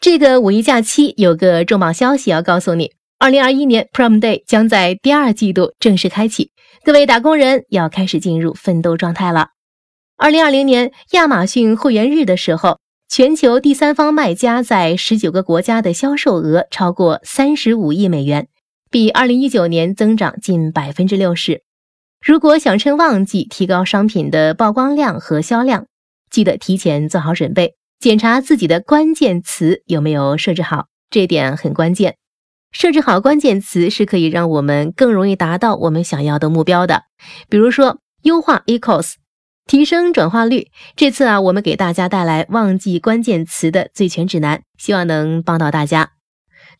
这个五一假期有个重磅消息要告诉你：二零二一年 Prime Day 将在第二季度正式开启，各位打工人要开始进入奋斗状态了。二零二零年亚马逊会员日的时候，全球第三方卖家在十九个国家的销售额超过三十五亿美元，比二零一九年增长近百分之六十。如果想趁旺季提高商品的曝光量和销量，记得提前做好准备。检查自己的关键词有没有设置好，这点很关键。设置好关键词是可以让我们更容易达到我们想要的目标的。比如说，优化 Ecos，提升转化率。这次啊，我们给大家带来忘记关键词的最全指南，希望能帮到大家。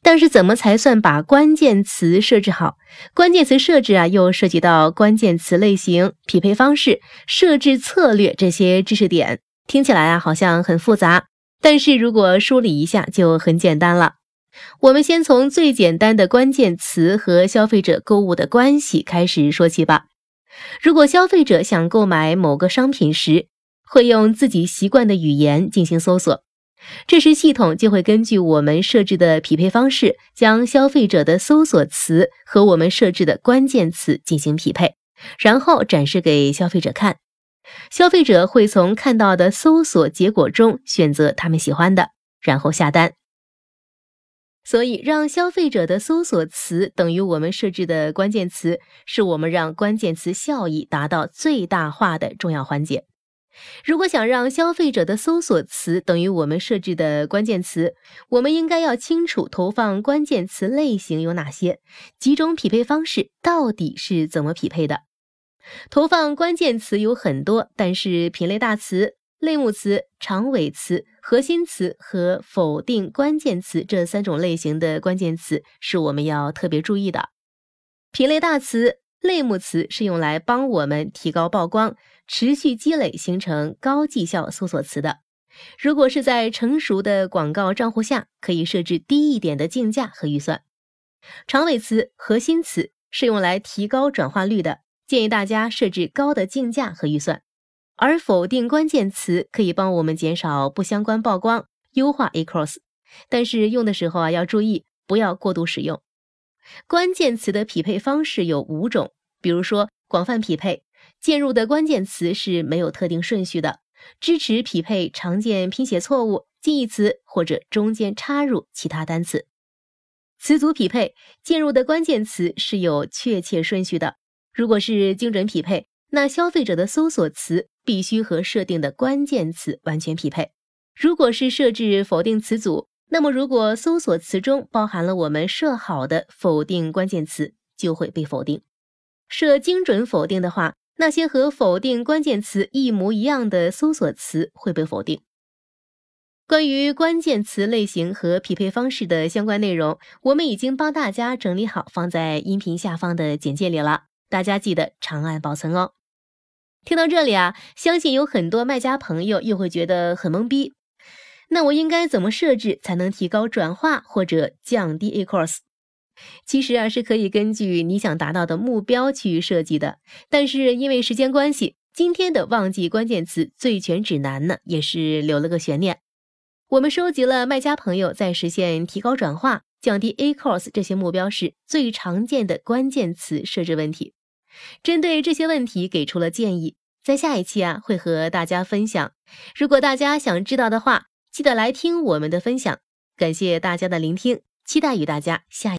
但是，怎么才算把关键词设置好？关键词设置啊，又涉及到关键词类型、匹配方式、设置策略这些知识点。听起来啊，好像很复杂，但是如果梳理一下就很简单了。我们先从最简单的关键词和消费者购物的关系开始说起吧。如果消费者想购买某个商品时，会用自己习惯的语言进行搜索，这时系统就会根据我们设置的匹配方式，将消费者的搜索词和我们设置的关键词进行匹配，然后展示给消费者看。消费者会从看到的搜索结果中选择他们喜欢的，然后下单。所以，让消费者的搜索词等于我们设置的关键词，是我们让关键词效益达到最大化的重要环节。如果想让消费者的搜索词等于我们设置的关键词，我们应该要清楚投放关键词类型有哪些，几种匹配方式到底是怎么匹配的。投放关键词有很多，但是品类大词、类目词、长尾词、核心词和否定关键词这三种类型的关键词是我们要特别注意的。品类大词、类目词是用来帮我们提高曝光、持续积累形成高绩效搜索词的。如果是在成熟的广告账户下，可以设置低一点的竞价和预算。长尾词、核心词是用来提高转化率的。建议大家设置高的竞价和预算，而否定关键词可以帮我们减少不相关曝光，优化 Across。但是用的时候啊要注意，不要过度使用。关键词的匹配方式有五种，比如说广泛匹配，键入的关键词是没有特定顺序的，支持匹配常见拼写错误、近义词或者中间插入其他单词。词组匹配，键入的关键词是有确切顺序的。如果是精准匹配，那消费者的搜索词必须和设定的关键词完全匹配。如果是设置否定词组，那么如果搜索词中包含了我们设好的否定关键词，就会被否定。设精准否定的话，那些和否定关键词一模一样的搜索词会被否定。关于关键词类型和匹配方式的相关内容，我们已经帮大家整理好，放在音频下方的简介里了。大家记得长按保存哦。听到这里啊，相信有很多卖家朋友又会觉得很懵逼。那我应该怎么设置才能提高转化或者降低 ACOS？其实啊，是可以根据你想达到的目标去设计的。但是因为时间关系，今天的忘记关键词最全指南呢，也是留了个悬念。我们收集了卖家朋友在实现提高转化、降低 ACOS 这些目标时最常见的关键词设置问题。针对这些问题给出了建议，在下一期啊会和大家分享。如果大家想知道的话，记得来听我们的分享。感谢大家的聆听，期待与大家下。